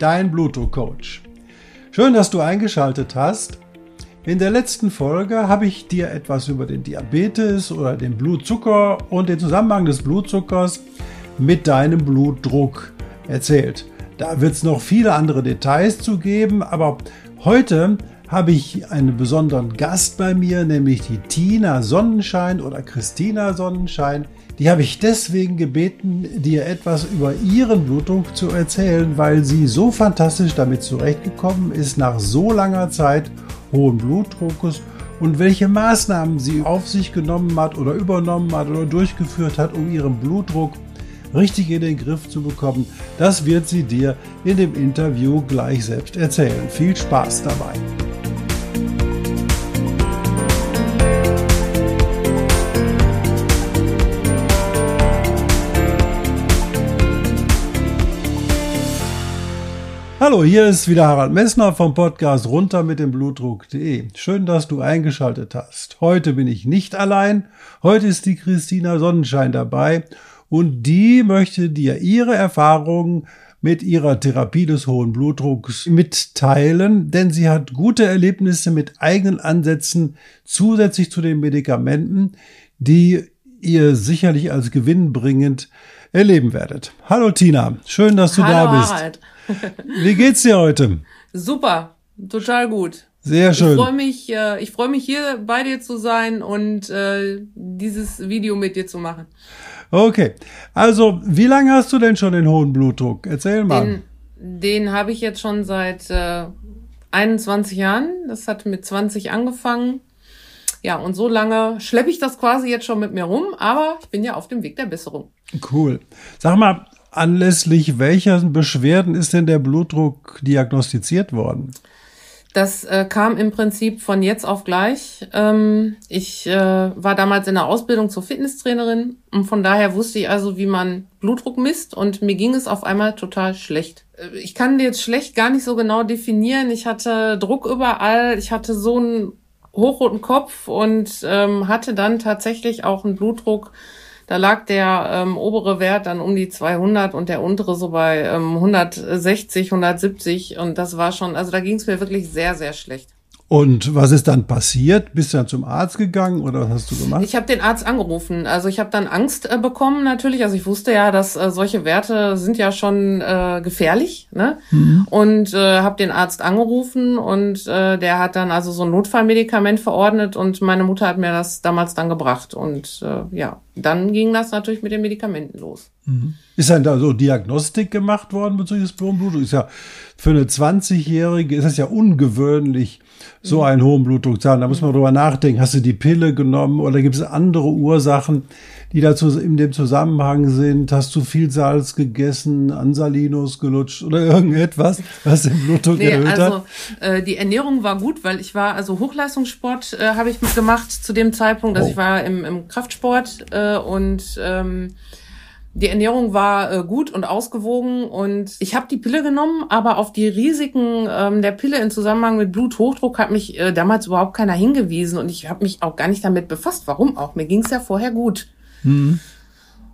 dein Blutdruckcoach. Schön, dass du eingeschaltet hast. In der letzten Folge habe ich dir etwas über den Diabetes oder den Blutzucker und den Zusammenhang des Blutzuckers mit deinem Blutdruck erzählt. Da wird es noch viele andere Details zu geben, aber heute habe ich einen besonderen Gast bei mir, nämlich die Tina Sonnenschein oder Christina Sonnenschein. Die habe ich deswegen gebeten, dir etwas über ihren Blutdruck zu erzählen, weil sie so fantastisch damit zurechtgekommen ist nach so langer Zeit hohen Blutdruckes und welche Maßnahmen sie auf sich genommen hat oder übernommen hat oder durchgeführt hat, um ihren Blutdruck richtig in den Griff zu bekommen, das wird sie dir in dem Interview gleich selbst erzählen. Viel Spaß dabei! Hallo, hier ist wieder Harald Messner vom Podcast runter mit dem Blutdruck.de. Schön, dass du eingeschaltet hast. Heute bin ich nicht allein. Heute ist die Christina Sonnenschein dabei und die möchte dir ihre Erfahrungen mit ihrer Therapie des hohen Blutdrucks mitteilen, denn sie hat gute Erlebnisse mit eigenen Ansätzen zusätzlich zu den Medikamenten, die ihr sicherlich als gewinnbringend erleben werdet. Hallo Tina, schön, dass du Hallo, da bist. Harald. Wie geht's dir heute? Super, total gut. Sehr schön. Ich freue mich, äh, ich freue mich hier bei dir zu sein und äh, dieses Video mit dir zu machen. Okay, also wie lange hast du denn schon den hohen Blutdruck? Erzähl mal. Den, den habe ich jetzt schon seit äh, 21 Jahren. Das hat mit 20 angefangen. Ja, und so lange schleppe ich das quasi jetzt schon mit mir rum, aber ich bin ja auf dem Weg der Besserung. Cool. Sag mal, anlässlich welcher Beschwerden ist denn der Blutdruck diagnostiziert worden? Das äh, kam im Prinzip von jetzt auf gleich. Ähm, ich äh, war damals in der Ausbildung zur Fitnesstrainerin und von daher wusste ich also, wie man Blutdruck misst und mir ging es auf einmal total schlecht. Äh, ich kann jetzt schlecht gar nicht so genau definieren. Ich hatte Druck überall, ich hatte so einen hochroten Kopf und ähm, hatte dann tatsächlich auch einen Blutdruck. Da lag der ähm, obere Wert dann um die 200 und der untere so bei ähm, 160, 170 und das war schon, also da ging es mir wirklich sehr, sehr schlecht. Und was ist dann passiert? Bist du dann zum Arzt gegangen oder was hast du gemacht? Ich habe den Arzt angerufen. Also ich habe dann Angst äh, bekommen natürlich. Also ich wusste ja, dass äh, solche Werte sind ja schon äh, gefährlich. Ne? Mhm. Und äh, habe den Arzt angerufen und äh, der hat dann also so ein Notfallmedikament verordnet und meine Mutter hat mir das damals dann gebracht. Und äh, ja, dann ging das natürlich mit den Medikamenten los. Mhm. Ist dann da so Diagnostik gemacht worden bezüglich des Blutdrucks? Ist ja für eine 20-Jährige ist das ja ungewöhnlich, so mhm. einen hohen Blutdruck zu haben. Da muss man drüber nachdenken. Hast du die Pille genommen oder gibt es andere Ursachen, die dazu in dem Zusammenhang sind? Hast du viel Salz gegessen, Ansalinos gelutscht oder irgendetwas, was den Blutdruck nee, erhöht also, hat? Äh, die Ernährung war gut, weil ich war, also Hochleistungssport äh, habe ich gemacht zu dem Zeitpunkt, dass oh. ich war im, im Kraftsport äh, und ähm, die Ernährung war äh, gut und ausgewogen und ich habe die Pille genommen, aber auf die Risiken ähm, der Pille im Zusammenhang mit Bluthochdruck hat mich äh, damals überhaupt keiner hingewiesen und ich habe mich auch gar nicht damit befasst. Warum auch? Mir ging es ja vorher gut. Mhm.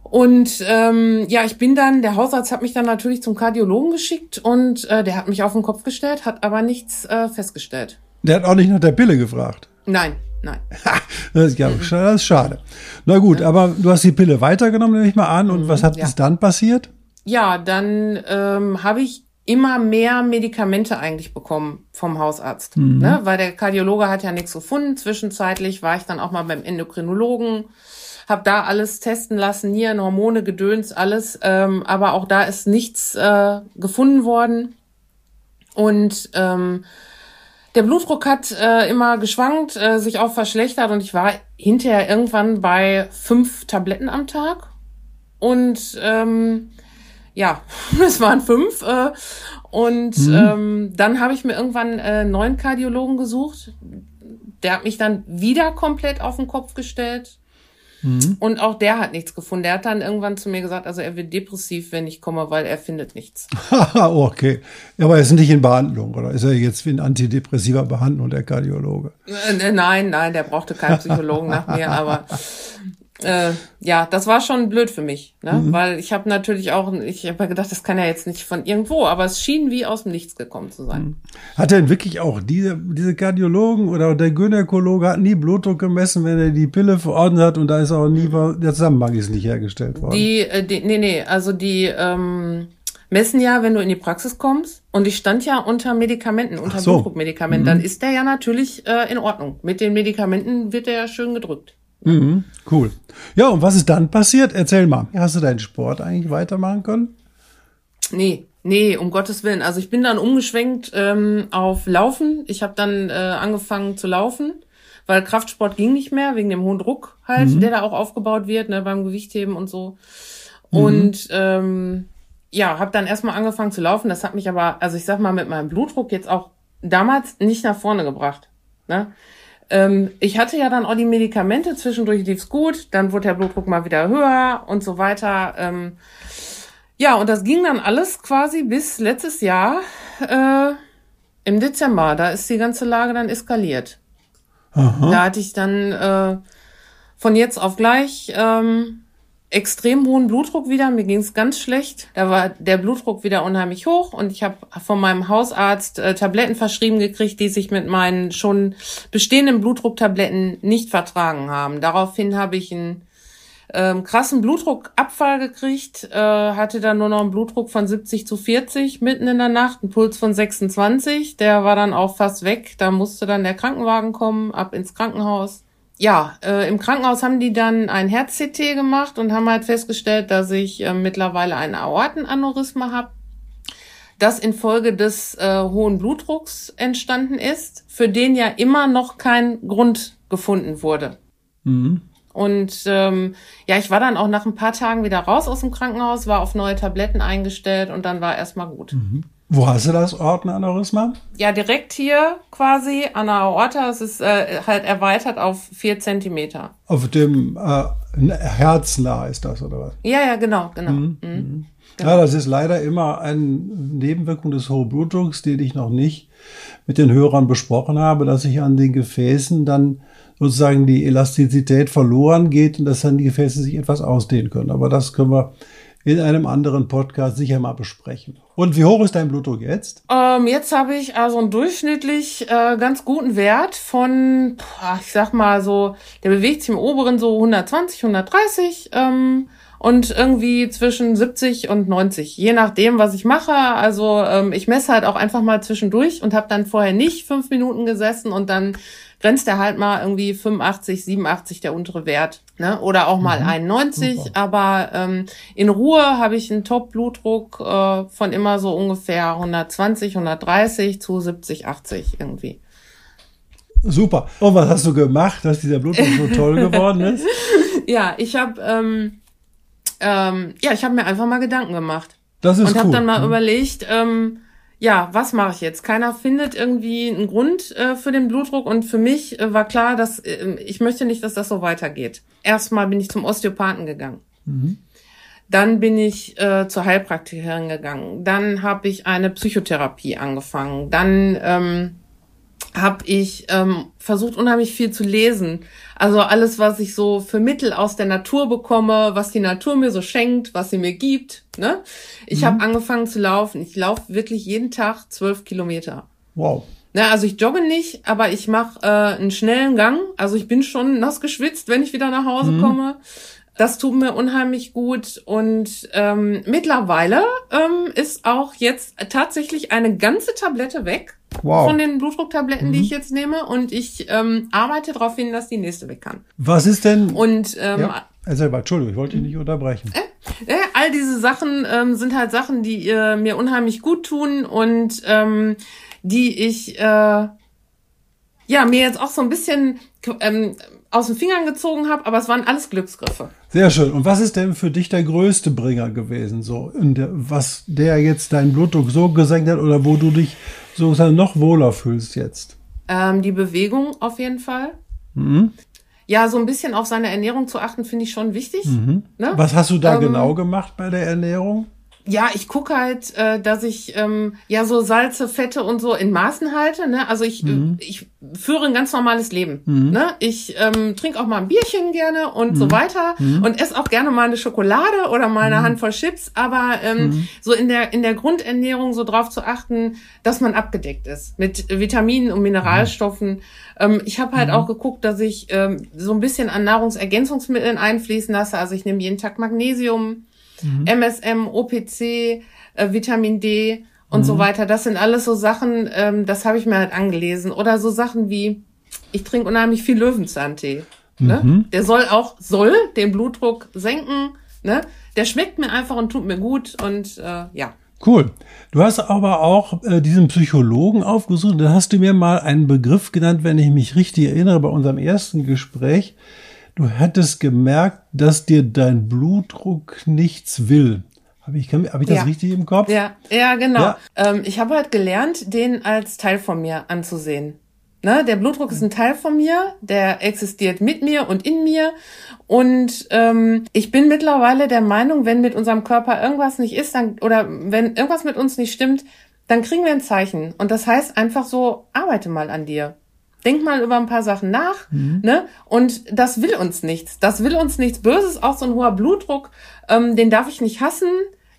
Und ähm, ja, ich bin dann, der Hausarzt hat mich dann natürlich zum Kardiologen geschickt und äh, der hat mich auf den Kopf gestellt, hat aber nichts äh, festgestellt. Der hat auch nicht nach der Pille gefragt. Nein, Nein. das, ist, ja, das ist schade. Na gut, ja. aber du hast die Pille weitergenommen, nehme ich mal an. Und mhm, was hat ja. bis dann passiert? Ja, dann ähm, habe ich immer mehr Medikamente eigentlich bekommen vom Hausarzt. Mhm. Ne? Weil der Kardiologe hat ja nichts gefunden. Zwischenzeitlich war ich dann auch mal beim Endokrinologen, habe da alles testen lassen, Nieren, Hormone, Gedöns, alles. Ähm, aber auch da ist nichts äh, gefunden worden. Und ähm, der Blutdruck hat äh, immer geschwankt, äh, sich auch verschlechtert und ich war hinterher irgendwann bei fünf Tabletten am Tag. Und ähm, ja, es waren fünf. Äh, und mhm. ähm, dann habe ich mir irgendwann äh, neuen Kardiologen gesucht. Der hat mich dann wieder komplett auf den Kopf gestellt. Mhm. Und auch der hat nichts gefunden. Der hat dann irgendwann zu mir gesagt, also er wird depressiv, wenn ich komme, weil er findet nichts. okay. Aber er ist nicht in Behandlung, oder? Ist er jetzt wie ein Antidepressiver Behandlung, der Kardiologe? Äh, nein, nein, der brauchte keinen Psychologen nach mir, aber äh, ja, das war schon blöd für mich, ne? Mhm. weil ich habe natürlich auch, ich habe gedacht, das kann ja jetzt nicht von irgendwo, aber es schien wie aus dem Nichts gekommen zu sein. Mhm. Hat denn wirklich auch diese, diese Kardiologen oder der Gynäkologe hat nie Blutdruck gemessen, wenn er die Pille verordnet hat und da ist auch nie, der Zusammenhang ist nicht hergestellt worden? Die, äh, die nee, nee, also die ähm, messen ja, wenn du in die Praxis kommst und ich stand ja unter Medikamenten, unter so. Blutdruckmedikamenten, mhm. dann ist der ja natürlich äh, in Ordnung. Mit den Medikamenten wird der ja schön gedrückt. Mhm, cool. Ja, und was ist dann passiert? Erzähl mal. Hast du deinen Sport eigentlich weitermachen können? Nee, nee, um Gottes Willen. Also ich bin dann umgeschwenkt ähm, auf Laufen. Ich habe dann äh, angefangen zu laufen, weil Kraftsport ging nicht mehr, wegen dem hohen Druck halt, mhm. der da auch aufgebaut wird, ne, beim Gewichtheben und so. Mhm. Und ähm, ja, habe dann erstmal angefangen zu laufen. Das hat mich aber, also ich sag mal, mit meinem Blutdruck jetzt auch damals nicht nach vorne gebracht. Ne? Ähm, ich hatte ja dann auch die Medikamente, zwischendurch lief's gut, dann wurde der Blutdruck mal wieder höher und so weiter. Ähm, ja, und das ging dann alles quasi bis letztes Jahr äh, im Dezember. Da ist die ganze Lage dann eskaliert. Aha. Da hatte ich dann äh, von jetzt auf gleich ähm, extrem hohen Blutdruck wieder. Mir ging es ganz schlecht. Da war der Blutdruck wieder unheimlich hoch und ich habe von meinem Hausarzt äh, Tabletten verschrieben gekriegt, die sich mit meinen schon bestehenden Blutdrucktabletten nicht vertragen haben. Daraufhin habe ich einen ähm, krassen Blutdruckabfall gekriegt, äh, hatte dann nur noch einen Blutdruck von 70 zu 40 mitten in der Nacht, einen Puls von 26, der war dann auch fast weg. Da musste dann der Krankenwagen kommen, ab ins Krankenhaus ja, äh, im Krankenhaus haben die dann ein Herz-CT gemacht und haben halt festgestellt, dass ich äh, mittlerweile ein Aortenaneurysma habe, das infolge des äh, hohen Blutdrucks entstanden ist, für den ja immer noch kein Grund gefunden wurde. Mhm. Und ähm, ja, ich war dann auch nach ein paar Tagen wieder raus aus dem Krankenhaus, war auf neue Tabletten eingestellt und dann war erstmal gut. Mhm. Wo hast du das Ortenaneurysma? Ja, direkt hier quasi an der Aorta. Es ist äh, halt erweitert auf vier Zentimeter. Auf dem äh, Herznah ist das, oder was? Ja, ja, genau, genau. Mhm. Mhm. mhm. genau. Ja, das ist leider immer eine Nebenwirkung des hohen Blutdrucks, den ich noch nicht mit den Hörern besprochen habe, dass sich an den Gefäßen dann sozusagen die Elastizität verloren geht und dass dann die Gefäße sich etwas ausdehnen können. Aber das können wir in einem anderen Podcast sicher mal besprechen. Und wie hoch ist dein Blutdruck jetzt? Ähm, jetzt habe ich also einen durchschnittlich äh, ganz guten Wert von, ich sag mal so, der bewegt sich im oberen so 120, 130 ähm, und irgendwie zwischen 70 und 90, je nachdem, was ich mache. Also ähm, ich messe halt auch einfach mal zwischendurch und habe dann vorher nicht fünf Minuten gesessen und dann grenzt er halt mal irgendwie 85, 87 der untere Wert. Ne? Oder auch mal mhm. 91. Super. Aber ähm, in Ruhe habe ich einen Top-Blutdruck äh, von immer so ungefähr 120, 130 zu 70, 80 irgendwie. Super. Und was hast du gemacht, dass dieser Blutdruck so toll geworden ist? ja, ich habe ähm, ähm, ja, ich habe mir einfach mal Gedanken gemacht. Das ist Und habe cool. dann mal mhm. überlegt, ähm, ja, was mache ich jetzt? Keiner findet irgendwie einen Grund äh, für den Blutdruck und für mich äh, war klar, dass äh, ich möchte nicht, dass das so weitergeht. Erstmal bin ich zum Osteopathen gegangen. Mhm. Dann bin ich äh, zur Heilpraktikerin gegangen. Dann habe ich eine Psychotherapie angefangen. Dann ähm, habe ich ähm, versucht, unheimlich viel zu lesen. Also alles, was ich so für Mittel aus der Natur bekomme, was die Natur mir so schenkt, was sie mir gibt. Ne? Ich mhm. habe angefangen zu laufen. Ich laufe wirklich jeden Tag zwölf Kilometer. Wow. Ne, also ich jogge nicht, aber ich mache äh, einen schnellen Gang. Also ich bin schon nass geschwitzt, wenn ich wieder nach Hause mhm. komme. Das tut mir unheimlich gut. Und ähm, mittlerweile ähm, ist auch jetzt tatsächlich eine ganze Tablette weg wow. von den Blutdrucktabletten, mhm. die ich jetzt nehme. Und ich ähm, arbeite darauf hin, dass die nächste weg kann. Was ist denn? Und ähm, ja. Also, Entschuldigung, ich wollte dich nicht unterbrechen. Äh, äh, all diese Sachen ähm, sind halt Sachen, die äh, mir unheimlich gut tun und ähm, die ich äh, ja mir jetzt auch so ein bisschen ähm, aus den Fingern gezogen habe, aber es waren alles Glücksgriffe. Sehr schön. Und was ist denn für dich der größte Bringer gewesen, so der, was der jetzt deinen Blutdruck so gesenkt hat oder wo du dich sozusagen noch wohler fühlst jetzt? Ähm, die Bewegung auf jeden Fall. Mhm. Ja, so ein bisschen auf seine Ernährung zu achten, finde ich schon wichtig. Mhm. Ne? Was hast du da ähm, genau gemacht bei der Ernährung? Ja, ich gucke halt, äh, dass ich ähm, ja so Salze, Fette und so in Maßen halte. Ne? Also ich, mhm. ich führe ein ganz normales Leben. Mhm. Ne? Ich ähm, trinke auch mal ein Bierchen gerne und mhm. so weiter mhm. und esse auch gerne mal eine Schokolade oder mal eine mhm. Handvoll Chips. Aber ähm, mhm. so in der in der Grundernährung so drauf zu achten, dass man abgedeckt ist mit Vitaminen und Mineralstoffen. Ähm, ich habe halt auch geguckt, dass ich ähm, so ein bisschen an Nahrungsergänzungsmitteln einfließen lasse. Also ich nehme jeden Tag Magnesium mhm. MSM, OPC, äh, Vitamin D und mhm. so weiter. Das sind alles so Sachen, ähm, das habe ich mir halt angelesen. Oder so Sachen wie, ich trinke unheimlich viel Löwenzahntee. Ne? Mhm. Der soll auch, soll den Blutdruck senken. Ne? Der schmeckt mir einfach und tut mir gut und äh, ja. Cool. Du hast aber auch äh, diesen Psychologen aufgesucht. Da hast du mir mal einen Begriff genannt, wenn ich mich richtig erinnere, bei unserem ersten Gespräch du hättest gemerkt, dass dir dein Blutdruck nichts will. Habe ich, hab ich das ja. richtig im Kopf? Ja, ja genau. Ja. Ähm, ich habe halt gelernt, den als Teil von mir anzusehen. Ne? Der Blutdruck ist ein Teil von mir, der existiert mit mir und in mir. Und ähm, ich bin mittlerweile der Meinung, wenn mit unserem Körper irgendwas nicht ist, dann oder wenn irgendwas mit uns nicht stimmt, dann kriegen wir ein Zeichen. Und das heißt einfach so, arbeite mal an dir. Denk mal über ein paar Sachen nach, mhm. ne? Und das will uns nichts. Das will uns nichts Böses. Auch so ein hoher Blutdruck, ähm, den darf ich nicht hassen.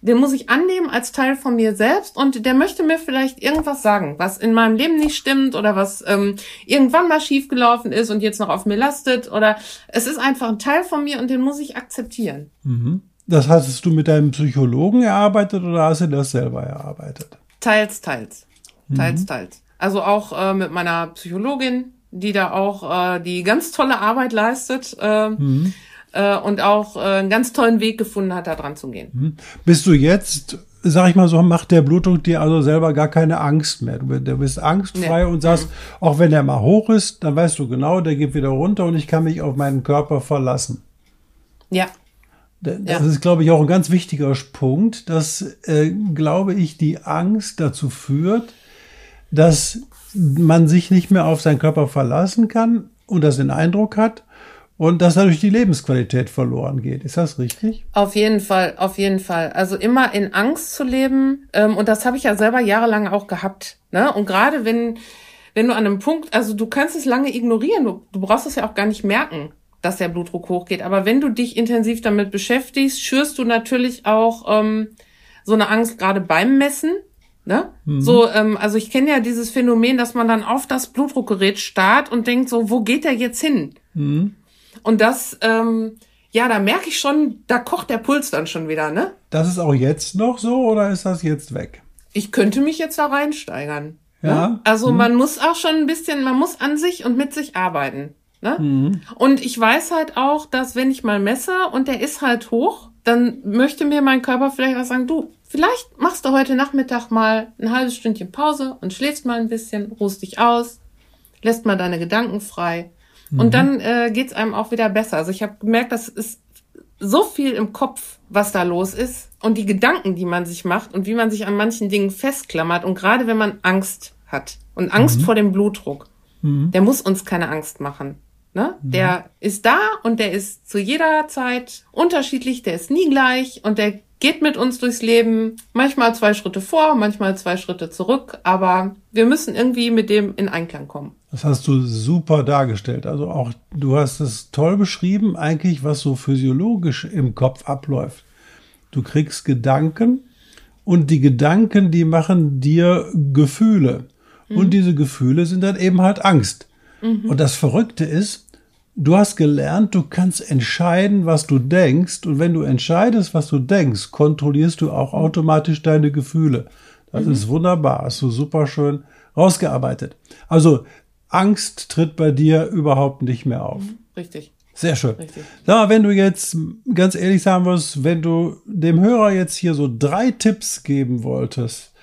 Den muss ich annehmen als Teil von mir selbst und der möchte mir vielleicht irgendwas sagen, was in meinem Leben nicht stimmt oder was ähm, irgendwann mal schiefgelaufen ist und jetzt noch auf mir lastet oder es ist einfach ein Teil von mir und den muss ich akzeptieren. Mhm. Das hast du mit deinem Psychologen erarbeitet oder hast du das selber erarbeitet? Teils, teils. Teils, mhm. teils. Also auch äh, mit meiner Psychologin, die da auch äh, die ganz tolle Arbeit leistet äh, mhm. äh, und auch äh, einen ganz tollen Weg gefunden hat, da dran zu gehen. Mhm. Bist du jetzt, sag ich mal so, macht der Blutdruck dir also selber gar keine Angst mehr? Du, du bist angstfrei nee. und sagst, auch wenn der mal hoch ist, dann weißt du genau, der geht wieder runter und ich kann mich auf meinen Körper verlassen. Ja, das ja. ist, glaube ich, auch ein ganz wichtiger Punkt, dass, äh, glaube ich, die Angst dazu führt, dass man sich nicht mehr auf seinen Körper verlassen kann und das den Eindruck hat und dass dadurch die Lebensqualität verloren geht. Ist das richtig? Auf jeden Fall, auf jeden Fall. Also immer in Angst zu leben ähm, und das habe ich ja selber jahrelang auch gehabt. Ne? Und gerade wenn wenn du an einem Punkt, also du kannst es lange ignorieren, du, du brauchst es ja auch gar nicht merken, dass der Blutdruck hochgeht. Aber wenn du dich intensiv damit beschäftigst, schürst du natürlich auch ähm, so eine Angst gerade beim Messen Ne? Mhm. So, ähm, also ich kenne ja dieses Phänomen, dass man dann auf das Blutdruckgerät starrt und denkt so, wo geht der jetzt hin? Mhm. Und das, ähm, ja, da merke ich schon, da kocht der Puls dann schon wieder, ne? Das ist auch jetzt noch so oder ist das jetzt weg? Ich könnte mich jetzt da reinsteigern. Ne? Ja. Ne? Also mhm. man muss auch schon ein bisschen, man muss an sich und mit sich arbeiten. Ne? Mhm. Und ich weiß halt auch, dass wenn ich mal messe und der ist halt hoch, dann möchte mir mein Körper vielleicht auch sagen, du, Vielleicht machst du heute Nachmittag mal ein halbes Stündchen Pause und schläfst mal ein bisschen, ruhst dich aus, lässt mal deine Gedanken frei. Mhm. Und dann äh, geht's einem auch wieder besser. Also ich habe gemerkt, das ist so viel im Kopf, was da los ist und die Gedanken, die man sich macht und wie man sich an manchen Dingen festklammert. Und gerade wenn man Angst hat und Angst mhm. vor dem Blutdruck, mhm. der muss uns keine Angst machen. Ne? Mhm. Der ist da und der ist zu jeder Zeit unterschiedlich, der ist nie gleich und der geht mit uns durchs Leben, manchmal zwei Schritte vor, manchmal zwei Schritte zurück, aber wir müssen irgendwie mit dem in Einklang kommen. Das hast du super dargestellt. Also auch du hast es toll beschrieben, eigentlich, was so physiologisch im Kopf abläuft. Du kriegst Gedanken und die Gedanken, die machen dir Gefühle. Mhm. Und diese Gefühle sind dann eben halt Angst. Mhm. Und das Verrückte ist, Du hast gelernt, du kannst entscheiden, was du denkst. Und wenn du entscheidest, was du denkst, kontrollierst du auch automatisch deine Gefühle. Das mhm. ist wunderbar. Hast du super schön rausgearbeitet. Also Angst tritt bei dir überhaupt nicht mehr auf. Mhm. Richtig. Sehr schön. Richtig. Sag mal, wenn du jetzt ganz ehrlich sagen wirst, wenn du dem Hörer jetzt hier so drei Tipps geben wolltest,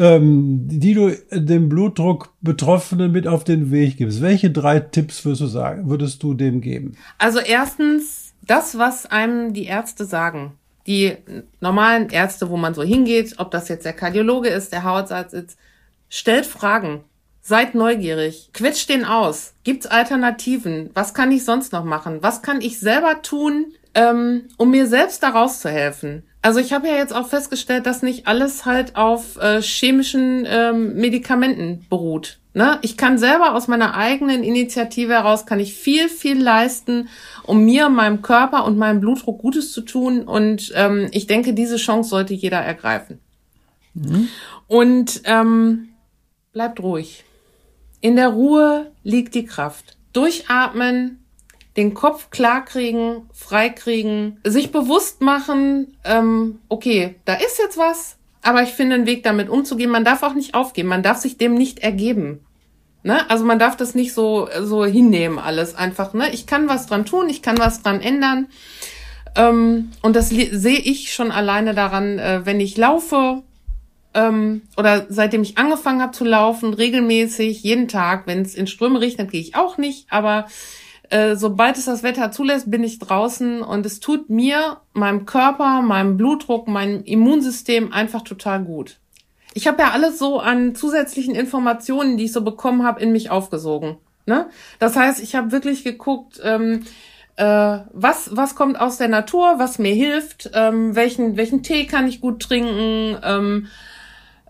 ähm, die du dem Blutdruck Betroffenen mit auf den Weg gibst? Welche drei Tipps würdest du sagen, würdest du dem geben? Also erstens, das, was einem die Ärzte sagen. Die normalen Ärzte, wo man so hingeht, ob das jetzt der Kardiologe ist, der Hautarzt ist, stellt Fragen. Seid neugierig, quetscht den aus, gibt's Alternativen, was kann ich sonst noch machen, was kann ich selber tun, ähm, um mir selbst daraus zu helfen. Also ich habe ja jetzt auch festgestellt, dass nicht alles halt auf äh, chemischen ähm, Medikamenten beruht. Ne? Ich kann selber aus meiner eigenen Initiative heraus, kann ich viel, viel leisten, um mir, meinem Körper und meinem Blutdruck Gutes zu tun. Und ähm, ich denke, diese Chance sollte jeder ergreifen. Mhm. Und ähm, bleibt ruhig. In der Ruhe liegt die Kraft. Durchatmen, den Kopf klarkriegen, freikriegen, sich bewusst machen, ähm, okay, da ist jetzt was, aber ich finde einen Weg damit umzugehen. Man darf auch nicht aufgeben, man darf sich dem nicht ergeben. Ne? Also man darf das nicht so, so hinnehmen, alles einfach. Ne? Ich kann was dran tun, ich kann was dran ändern. Ähm, und das sehe ich schon alleine daran, äh, wenn ich laufe, ähm, oder seitdem ich angefangen habe zu laufen, regelmäßig, jeden Tag, wenn es in Ströme regnet, gehe ich auch nicht, aber äh, sobald es das Wetter zulässt, bin ich draußen und es tut mir, meinem Körper, meinem Blutdruck, meinem Immunsystem einfach total gut. Ich habe ja alles so an zusätzlichen Informationen, die ich so bekommen habe, in mich aufgesogen. Ne? Das heißt, ich habe wirklich geguckt, ähm, äh, was, was kommt aus der Natur, was mir hilft, ähm, welchen, welchen Tee kann ich gut trinken, ähm,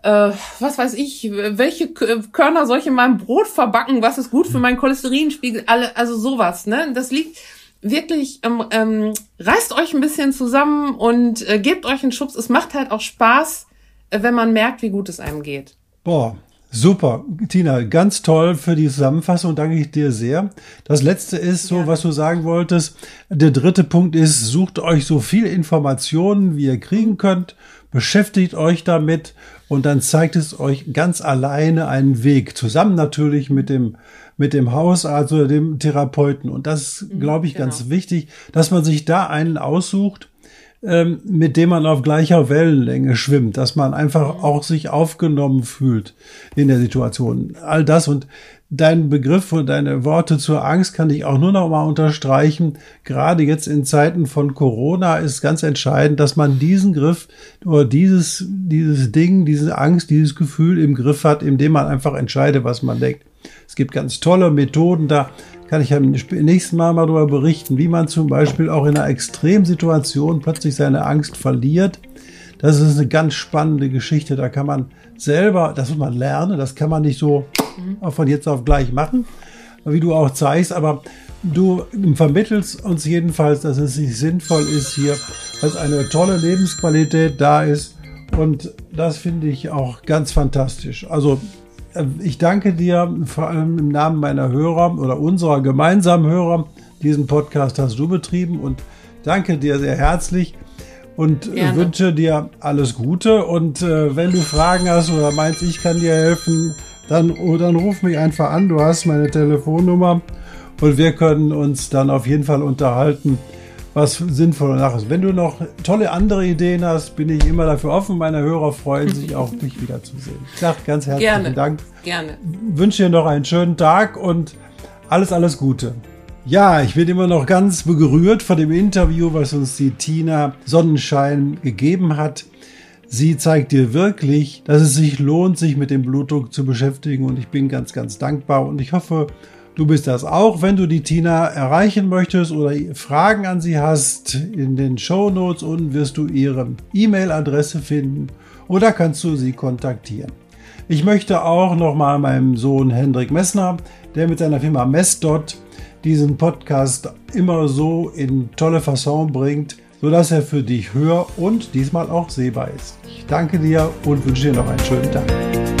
äh, was weiß ich, welche Körner soll ich in meinem Brot verbacken, was ist gut für meinen Cholesterinspiegel, alle, also sowas, ne? Das liegt wirklich, ähm, ähm, reißt euch ein bisschen zusammen und äh, gebt euch einen Schubs. Es macht halt auch Spaß, äh, wenn man merkt, wie gut es einem geht. Boah, Super, Tina, ganz toll für die Zusammenfassung, danke ich dir sehr. Das letzte ist so, ja. was du sagen wolltest. Der dritte Punkt ist, sucht euch so viel Informationen, wie ihr kriegen könnt, beschäftigt euch damit und dann zeigt es euch ganz alleine einen Weg, zusammen natürlich mit dem, mit dem Hausarzt oder dem Therapeuten. Und das ist, mhm, glaube ich, genau. ganz wichtig, dass man sich da einen aussucht, ähm, mit dem man auf gleicher Wellenlänge schwimmt, dass man einfach mhm. auch sich aufgenommen fühlt in der Situation. All das und dein Begriff und deine Worte zur Angst kann ich auch nur noch mal unterstreichen. Gerade jetzt in Zeiten von Corona ist ganz entscheidend, dass man diesen Griff oder dieses, dieses Ding, diese Angst, dieses Gefühl im Griff hat, indem man einfach entscheidet, was man denkt. Es gibt ganz tolle Methoden, da kann ich ja nächsten Mal mal darüber berichten, wie man zum Beispiel auch in einer Extremsituation plötzlich seine Angst verliert. Das ist eine ganz spannende Geschichte. Da kann man selber, das muss man lernen, das kann man nicht so von jetzt auf gleich machen, wie du auch zeigst, aber du vermittelst uns jedenfalls, dass es sich sinnvoll ist hier, dass eine tolle Lebensqualität da ist und das finde ich auch ganz fantastisch. Also ich danke dir vor allem im Namen meiner Hörer oder unserer gemeinsamen Hörer. Diesen Podcast hast du betrieben und danke dir sehr herzlich und Gerne. wünsche dir alles Gute. Und äh, wenn du Fragen hast oder meinst, ich kann dir helfen, dann, oh, dann ruf mich einfach an. Du hast meine Telefonnummer und wir können uns dann auf jeden Fall unterhalten, was sinnvoll nach ist. Wenn du noch tolle andere Ideen hast, bin ich immer dafür offen. Meine Hörer freuen sich auch, dich wiederzusehen. Ich sage ganz herzlichen Gerne. Dank. Gerne. Wünsche dir noch einen schönen Tag und alles, alles Gute. Ja, ich bin immer noch ganz berührt von dem Interview, was uns die Tina Sonnenschein gegeben hat. Sie zeigt dir wirklich, dass es sich lohnt, sich mit dem Blutdruck zu beschäftigen und ich bin ganz, ganz dankbar und ich hoffe, du bist das auch. Wenn du die Tina erreichen möchtest oder Fragen an sie hast, in den Show Notes unten wirst du ihre E-Mail-Adresse finden oder kannst du sie kontaktieren. Ich möchte auch nochmal meinem Sohn Hendrik Messner, der mit seiner Firma Messdot diesen Podcast immer so in tolle Fasson bringt, sodass er für dich hör- und diesmal auch sehbar ist. Ich danke dir und wünsche dir noch einen schönen Tag.